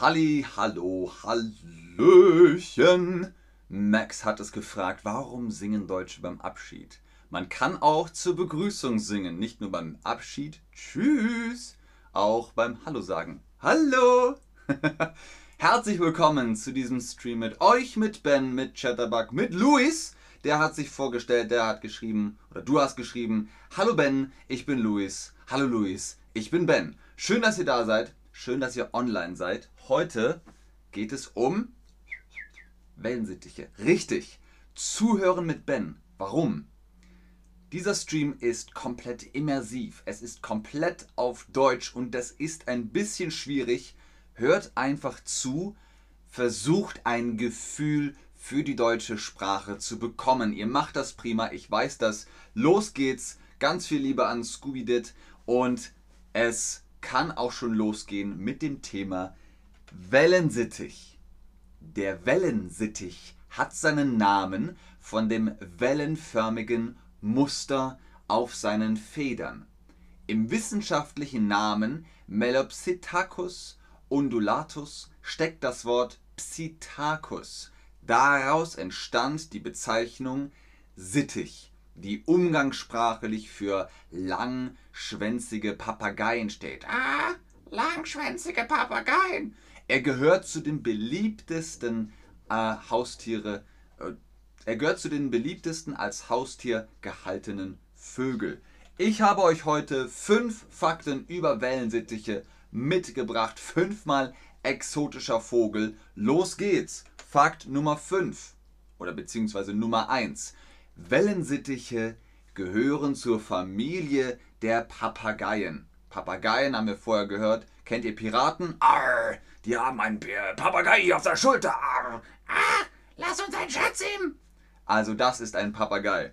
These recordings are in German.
Halli, hallo, hallöchen. Max hat es gefragt, warum singen Deutsche beim Abschied? Man kann auch zur Begrüßung singen, nicht nur beim Abschied, tschüss, auch beim Hallo sagen. Hallo! Herzlich willkommen zu diesem Stream mit euch, mit Ben, mit Chatterbug, mit Luis. Der hat sich vorgestellt, der hat geschrieben, oder du hast geschrieben, Hallo Ben, ich bin Luis. Hallo Luis, ich bin Ben. Schön, dass ihr da seid. Schön, dass ihr online seid. Heute geht es um Wellensittiche. Richtig. Zuhören mit Ben. Warum? Dieser Stream ist komplett immersiv. Es ist komplett auf Deutsch und das ist ein bisschen schwierig. Hört einfach zu, versucht ein Gefühl für die deutsche Sprache zu bekommen. Ihr macht das prima, ich weiß das. Los geht's. Ganz viel Liebe an Scooby Dit und es kann auch schon losgehen mit dem Thema Wellensittich. Der Wellensittich hat seinen Namen von dem wellenförmigen Muster auf seinen Federn. Im wissenschaftlichen Namen Melopsittacus undulatus steckt das Wort Psittacus. Daraus entstand die Bezeichnung Sittich die umgangssprachlich für langschwänzige Papageien steht. Ah, langschwänzige Papageien. Er gehört zu den beliebtesten äh, Haustiere. Äh, er gehört zu den beliebtesten als Haustier gehaltenen Vögel. Ich habe euch heute fünf Fakten über Wellensittiche mitgebracht. Fünfmal exotischer Vogel. Los geht's. Fakt Nummer 5 oder beziehungsweise Nummer 1. Wellensittiche gehören zur Familie der Papageien. Papageien haben wir vorher gehört. Kennt ihr Piraten? Arr, die haben einen Papagei auf der Schulter. Arr. Ah, lass uns einen Schatz ihm. Also das ist ein Papagei.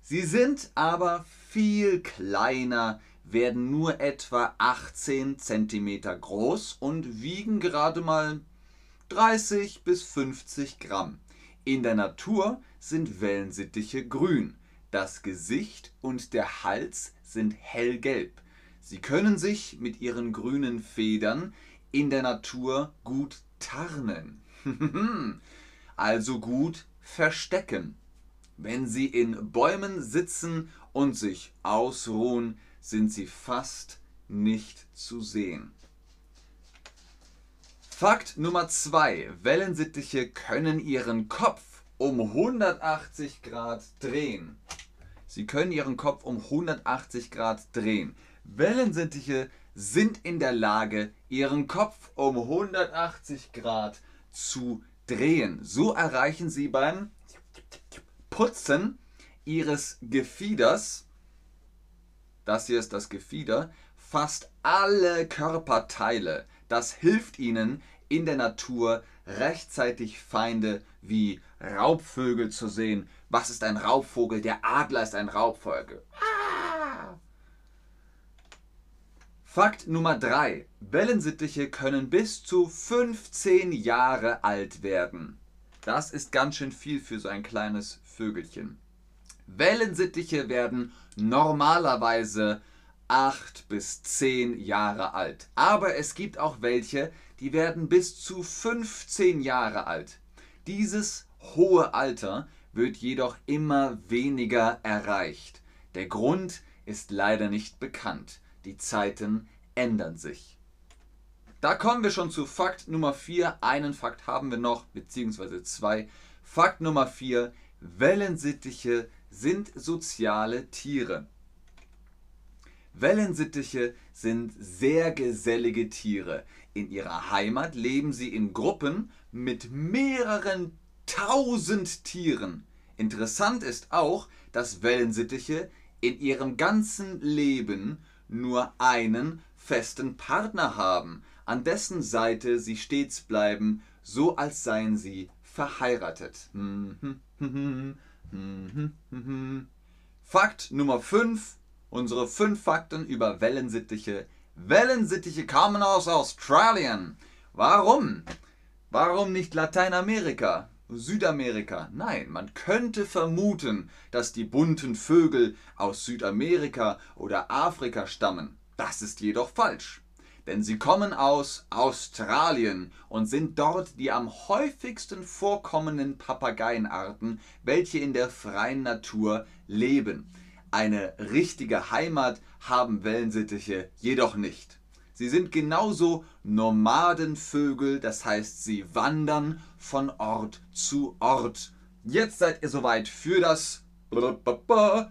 Sie sind aber viel kleiner, werden nur etwa 18 cm groß und wiegen gerade mal 30 bis 50 Gramm. In der Natur sind Wellensittiche grün. Das Gesicht und der Hals sind hellgelb. Sie können sich mit ihren grünen Federn in der Natur gut tarnen. also gut verstecken. Wenn sie in Bäumen sitzen und sich ausruhen, sind sie fast nicht zu sehen. Fakt Nummer 2. Wellensittiche können ihren Kopf um 180 Grad drehen. Sie können ihren Kopf um 180 Grad drehen. Wellensittiche sind in der Lage, ihren Kopf um 180 Grad zu drehen. So erreichen sie beim Putzen ihres Gefieders, das hier ist das Gefieder, fast alle Körperteile. Das hilft ihnen in der Natur rechtzeitig Feinde wie Raubvögel zu sehen. Was ist ein Raubvogel? Der Adler ist ein Raubvogel. Ah! Fakt Nummer 3. Wellensittiche können bis zu 15 Jahre alt werden. Das ist ganz schön viel für so ein kleines Vögelchen. Wellensittiche werden normalerweise 8 bis 10 Jahre alt. Aber es gibt auch welche, die werden bis zu 15 Jahre alt. Dieses hohe Alter wird jedoch immer weniger erreicht. Der Grund ist leider nicht bekannt. Die Zeiten ändern sich. Da kommen wir schon zu Fakt Nummer 4. Einen Fakt haben wir noch, beziehungsweise zwei. Fakt Nummer 4. Wellensittiche sind soziale Tiere. Wellensittiche sind sehr gesellige Tiere. In ihrer Heimat leben sie in Gruppen mit mehreren tausend Tieren. Interessant ist auch, dass Wellensittiche in ihrem ganzen Leben nur einen festen Partner haben, an dessen Seite sie stets bleiben, so als seien sie verheiratet. Fakt Nummer 5. Unsere 5 Fakten über Wellensittiche. Wellensittiche kamen aus Australien. Warum? Warum nicht Lateinamerika? Südamerika. Nein, man könnte vermuten, dass die bunten Vögel aus Südamerika oder Afrika stammen. Das ist jedoch falsch. denn sie kommen aus Australien und sind dort die am häufigsten vorkommenden Papageienarten, welche in der freien Natur leben. Eine richtige Heimat haben Wellensittiche jedoch nicht. Sie sind genauso Nomadenvögel, das heißt, sie wandern von Ort zu Ort. Jetzt seid ihr soweit für das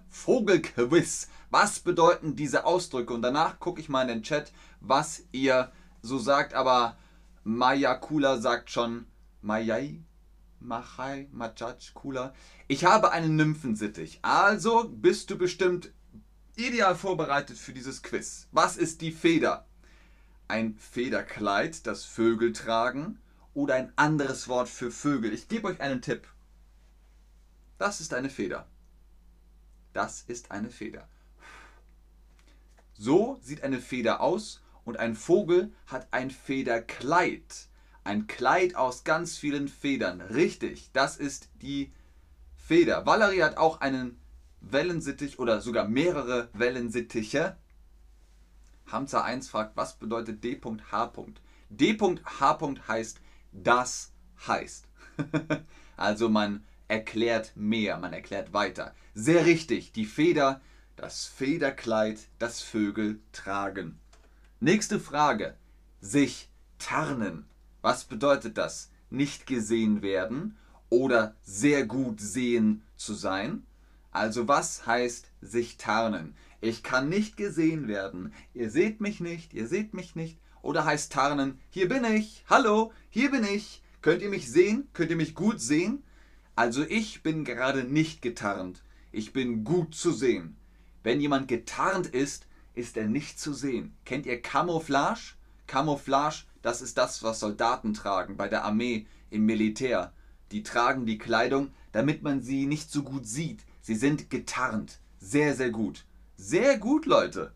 Vogelquiz. Was bedeuten diese Ausdrücke? Und danach gucke ich mal in den Chat, was ihr so sagt. Aber Maya Kula sagt schon Mayai, Machai, Machach, Kula. Ich habe einen Nymphensittich. Also bist du bestimmt ideal vorbereitet für dieses Quiz. Was ist die Feder? Ein Federkleid, das Vögel tragen oder ein anderes Wort für Vögel. Ich gebe euch einen Tipp. Das ist eine Feder. Das ist eine Feder. So sieht eine Feder aus und ein Vogel hat ein Federkleid. Ein Kleid aus ganz vielen Federn. Richtig, das ist die Feder. Valerie hat auch einen Wellensittich oder sogar mehrere Wellensittiche. Hamza 1 fragt, was bedeutet D.H. D.H. heißt, das heißt. also man erklärt mehr, man erklärt weiter. Sehr richtig, die Feder, das Federkleid, das Vögel tragen. Nächste Frage. Sich tarnen. Was bedeutet das? Nicht gesehen werden oder sehr gut sehen zu sein? Also was heißt sich tarnen? Ich kann nicht gesehen werden. Ihr seht mich nicht, ihr seht mich nicht. Oder heißt tarnen, hier bin ich, hallo, hier bin ich. Könnt ihr mich sehen? Könnt ihr mich gut sehen? Also ich bin gerade nicht getarnt. Ich bin gut zu sehen. Wenn jemand getarnt ist, ist er nicht zu sehen. Kennt ihr Camouflage? Camouflage, das ist das, was Soldaten tragen bei der Armee, im Militär. Die tragen die Kleidung, damit man sie nicht so gut sieht. Sie sind getarnt. Sehr, sehr gut. Sehr gut, Leute.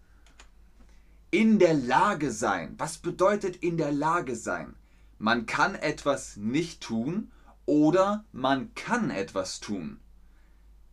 In der Lage sein. Was bedeutet in der Lage sein? Man kann etwas nicht tun oder man kann etwas tun.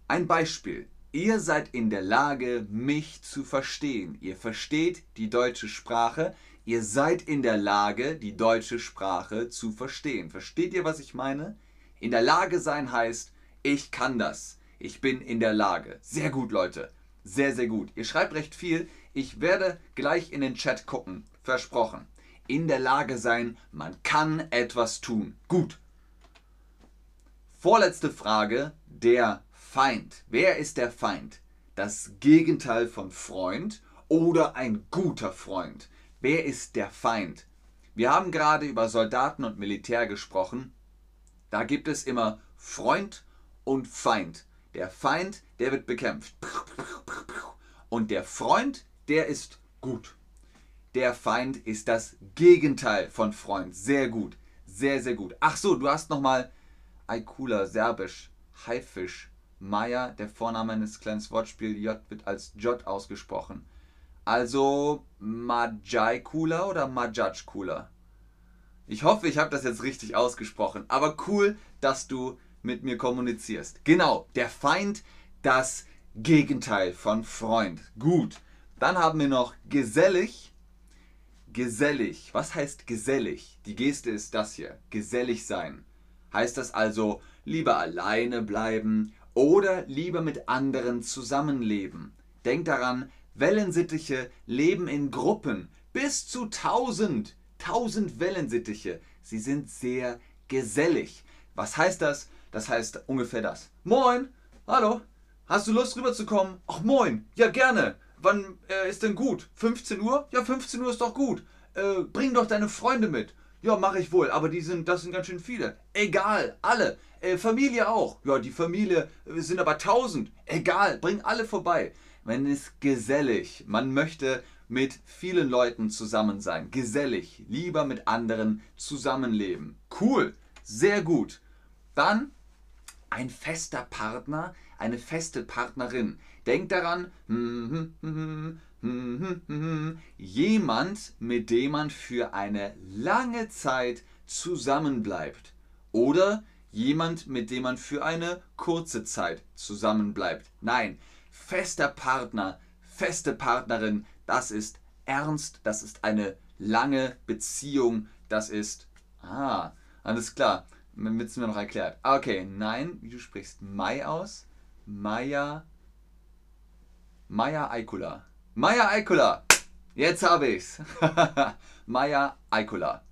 Ein Beispiel. Ihr seid in der Lage, mich zu verstehen. Ihr versteht die deutsche Sprache. Ihr seid in der Lage, die deutsche Sprache zu verstehen. Versteht ihr, was ich meine? In der Lage sein heißt, ich kann das. Ich bin in der Lage. Sehr gut, Leute. Sehr, sehr gut. Ihr schreibt recht viel. Ich werde gleich in den Chat gucken. Versprochen. In der Lage sein, man kann etwas tun. Gut. Vorletzte Frage, der Feind. Wer ist der Feind? Das Gegenteil von Freund oder ein guter Freund? Wer ist der Feind? Wir haben gerade über Soldaten und Militär gesprochen. Da gibt es immer Freund und Feind. Der Feind, der wird bekämpft. Und der Freund, der ist gut. Der Feind ist das Gegenteil von Freund. Sehr gut. Sehr, sehr gut. Ach so, du hast nochmal Aikula, Serbisch, Haifisch, Maya, der Vorname eines kleinen Wortspiels, J wird als J ausgesprochen. Also Majaikula oder Majajkula? Ich hoffe, ich habe das jetzt richtig ausgesprochen. Aber cool, dass du mit mir kommunizierst. Genau, der Feind, das Gegenteil von Freund. Gut. Dann haben wir noch gesellig. Gesellig. Was heißt gesellig? Die Geste ist das hier. Gesellig sein. Heißt das also lieber alleine bleiben oder lieber mit anderen zusammenleben? Denkt daran, Wellensittiche leben in Gruppen bis zu 1000. 1000 Wellensittiche. Sie sind sehr gesellig. Was heißt das? Das heißt ungefähr das. Moin, hallo, hast du Lust rüberzukommen? Ach moin, ja gerne. Wann äh, ist denn gut? 15 Uhr? Ja, 15 Uhr ist doch gut. Äh, bring doch deine Freunde mit. Ja, mache ich wohl, aber die sind, das sind ganz schön viele. Egal, alle. Äh, Familie auch. Ja, die Familie äh, sind aber tausend. Egal, bring alle vorbei. Man ist gesellig. Man möchte mit vielen Leuten zusammen sein. Gesellig. Lieber mit anderen zusammenleben. Cool. Sehr gut. Dann ein fester Partner, eine feste Partnerin. Denkt daran, hm, hm, hm, jemand, mit dem man für eine lange Zeit zusammenbleibt. Oder jemand, mit dem man für eine kurze Zeit zusammenbleibt. Nein, fester Partner, feste Partnerin, das ist ernst, das ist eine lange Beziehung das ist. Ah, alles klar. Es mir noch erklärt. Okay, nein, du sprichst Mai aus. Maya. Maya Aikula. Maya Aikula. Jetzt habe ich's. Maya Aikula.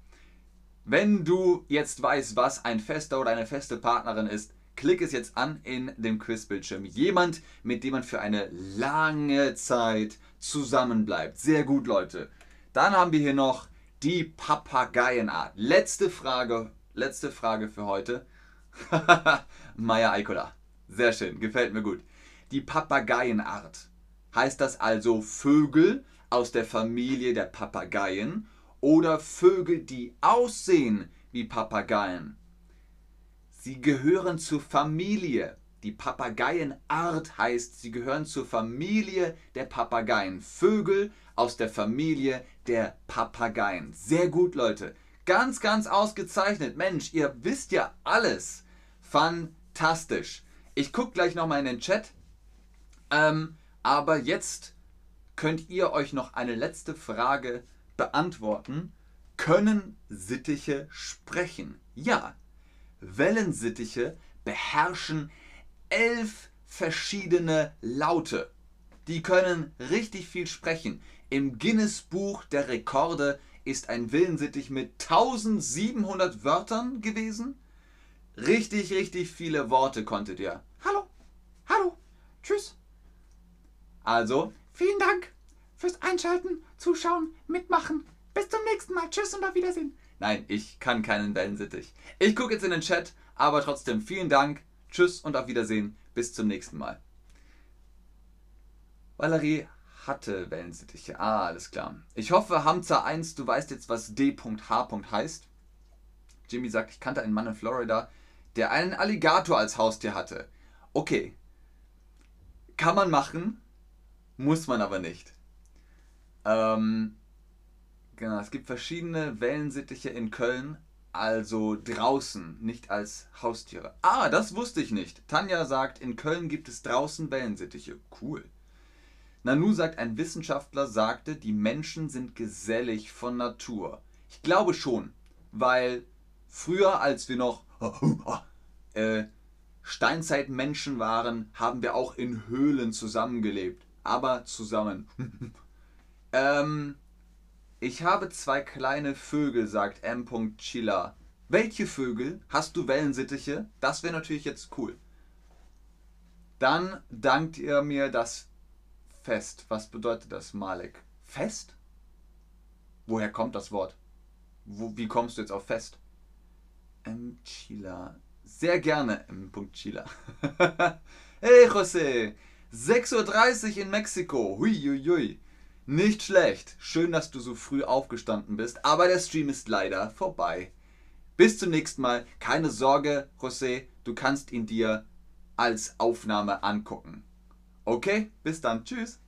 Wenn du jetzt weißt, was ein fester oder eine feste Partnerin ist, klick es jetzt an in dem Quizbildschirm. Jemand, mit dem man für eine lange Zeit zusammenbleibt. Sehr gut, Leute. Dann haben wir hier noch die Papageienart. Letzte Frage, letzte Frage für heute. Maya Aikola. Sehr schön, gefällt mir gut. Die Papageienart. Heißt das also Vögel aus der Familie der Papageien oder Vögel, die aussehen wie Papageien? Sie gehören zur Familie. Die Papageienart heißt, sie gehören zur Familie der Papageien. Vögel aus der Familie der Papageien. Sehr gut, Leute. Ganz, ganz ausgezeichnet. Mensch, ihr wisst ja alles. Fantastisch. Ich gucke gleich nochmal in den Chat. Ähm, aber jetzt könnt ihr euch noch eine letzte Frage beantworten. Können Sittiche sprechen? Ja, Wellensittiche beherrschen elf verschiedene Laute. Die können richtig viel sprechen. Im Guinness Buch der Rekorde ist ein Wellensittich mit 1700 Wörtern gewesen. Richtig, richtig viele Worte konntet ihr. Hallo, hallo, tschüss. Also, vielen Dank fürs Einschalten, Zuschauen, Mitmachen. Bis zum nächsten Mal. Tschüss und auf Wiedersehen. Nein, ich kann keinen Wellensittich. Ich gucke jetzt in den Chat, aber trotzdem vielen Dank. Tschüss und auf Wiedersehen. Bis zum nächsten Mal. Valerie hatte Wellensittiche. Ah, alles klar. Ich hoffe, Hamza 1, du weißt jetzt, was D.H. heißt. Jimmy sagt, ich kannte einen Mann in Florida, der einen Alligator als Haustier hatte. Okay. Kann man machen, muss man aber nicht. Ähm, Genau, es gibt verschiedene Wellensittiche in Köln, also draußen, nicht als Haustiere. Ah, das wusste ich nicht. Tanja sagt, in Köln gibt es draußen Wellensittiche. Cool. Nanu sagt, ein Wissenschaftler sagte, die Menschen sind gesellig von Natur. Ich glaube schon, weil früher, als wir noch äh, Steinzeitmenschen waren, haben wir auch in Höhlen zusammengelebt. Aber zusammen. ähm, ich habe zwei kleine Vögel, sagt M. Chilla. Welche Vögel? Hast du Wellensittiche? Das wäre natürlich jetzt cool. Dann dankt ihr mir das Fest. Was bedeutet das, Malik? Fest? Woher kommt das Wort? Wo, wie kommst du jetzt auf Fest? M. Chila. Sehr gerne, M. Chila. hey, José. 6.30 Uhr in Mexiko. Hui, hui, hui. Nicht schlecht. Schön, dass du so früh aufgestanden bist, aber der Stream ist leider vorbei. Bis zum nächsten Mal. Keine Sorge, José, du kannst ihn dir als Aufnahme angucken. Okay, bis dann. Tschüss.